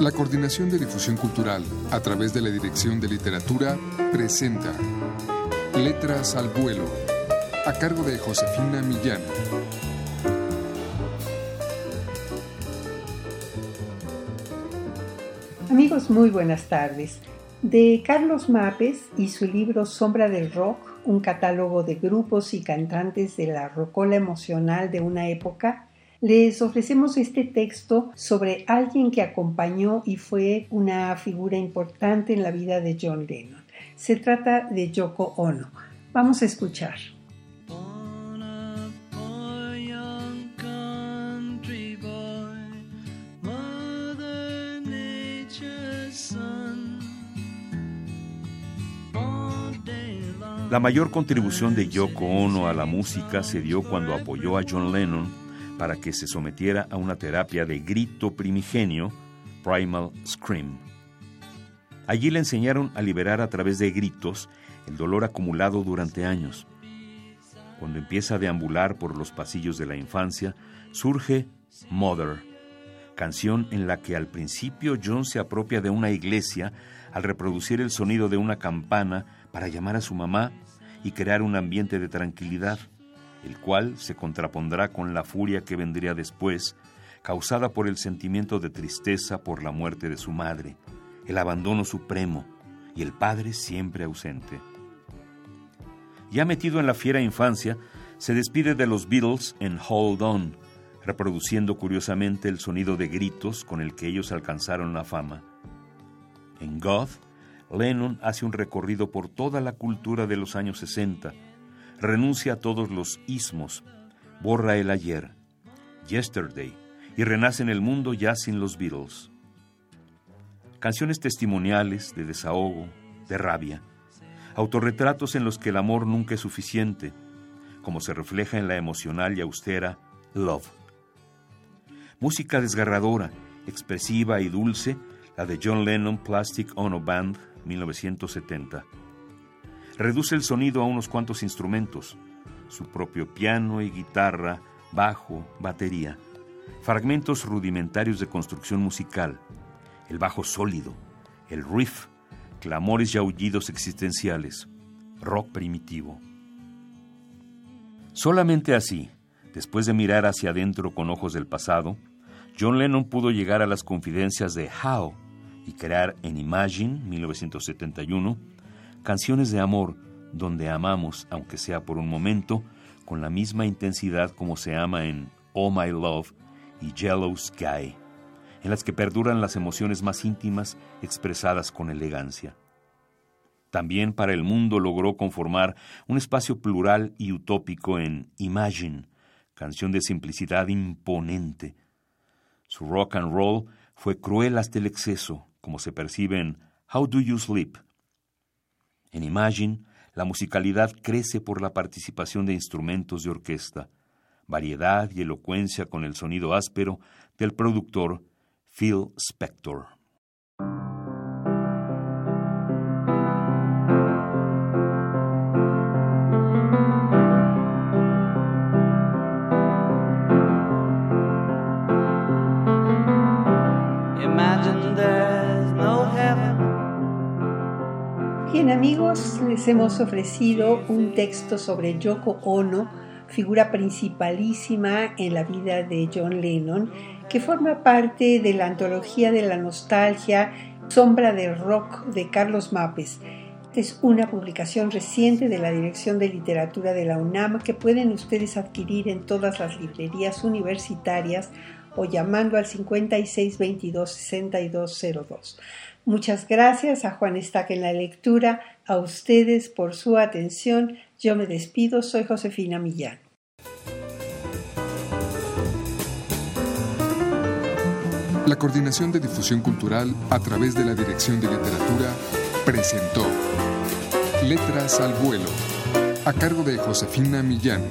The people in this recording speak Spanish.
La Coordinación de Difusión Cultural, a través de la Dirección de Literatura, presenta Letras al Vuelo, a cargo de Josefina Millán. Amigos, muy buenas tardes. De Carlos Mapes y su libro Sombra del Rock, un catálogo de grupos y cantantes de la rocola emocional de una época, les ofrecemos este texto sobre alguien que acompañó y fue una figura importante en la vida de John Lennon. Se trata de Yoko Ono. Vamos a escuchar. La mayor contribución de Yoko Ono a la música se dio cuando apoyó a John Lennon para que se sometiera a una terapia de grito primigenio, Primal Scream. Allí le enseñaron a liberar a través de gritos el dolor acumulado durante años. Cuando empieza a deambular por los pasillos de la infancia, surge Mother, canción en la que al principio John se apropia de una iglesia al reproducir el sonido de una campana para llamar a su mamá y crear un ambiente de tranquilidad, el cual se contrapondrá con la furia que vendría después, causada por el sentimiento de tristeza por la muerte de su madre, el abandono supremo y el padre siempre ausente. Ya metido en la fiera infancia, se despide de los Beatles en Hold On, reproduciendo curiosamente el sonido de gritos con el que ellos alcanzaron la fama. En God, Lennon hace un recorrido por toda la cultura de los años 60, renuncia a todos los ismos, borra el ayer, yesterday, y renace en el mundo ya sin los Beatles. Canciones testimoniales de desahogo, de rabia, autorretratos en los que el amor nunca es suficiente, como se refleja en la emocional y austera Love. Música desgarradora, expresiva y dulce, la de John Lennon Plastic Ono Band 1970. Reduce el sonido a unos cuantos instrumentos, su propio piano y guitarra, bajo, batería, fragmentos rudimentarios de construcción musical, el bajo sólido, el riff, clamores y aullidos existenciales, rock primitivo. Solamente así, después de mirar hacia adentro con ojos del pasado, John Lennon pudo llegar a las confidencias de How, y crear en Imagine 1971 canciones de amor donde amamos, aunque sea por un momento, con la misma intensidad como se ama en Oh My Love y Yellow Sky, en las que perduran las emociones más íntimas expresadas con elegancia. También para el mundo logró conformar un espacio plural y utópico en Imagine, canción de simplicidad imponente. Su rock and roll fue cruel hasta el exceso, como se percibe en How Do You Sleep. En Imagine, la musicalidad crece por la participación de instrumentos de orquesta, variedad y elocuencia con el sonido áspero del productor Phil Spector. Bien amigos, les hemos ofrecido un texto sobre Yoko Ono, figura principalísima en la vida de John Lennon, que forma parte de la antología de la nostalgia Sombra del Rock de Carlos Mapes. Es una publicación reciente de la Dirección de Literatura de la UNAM que pueden ustedes adquirir en todas las librerías universitarias o llamando al 5622 6202. Muchas gracias a Juan Estaque en la lectura, a ustedes por su atención. Yo me despido, soy Josefina Millán. La Coordinación de Difusión Cultural a través de la Dirección de Literatura presentó Letras al Vuelo, a cargo de Josefina Millán.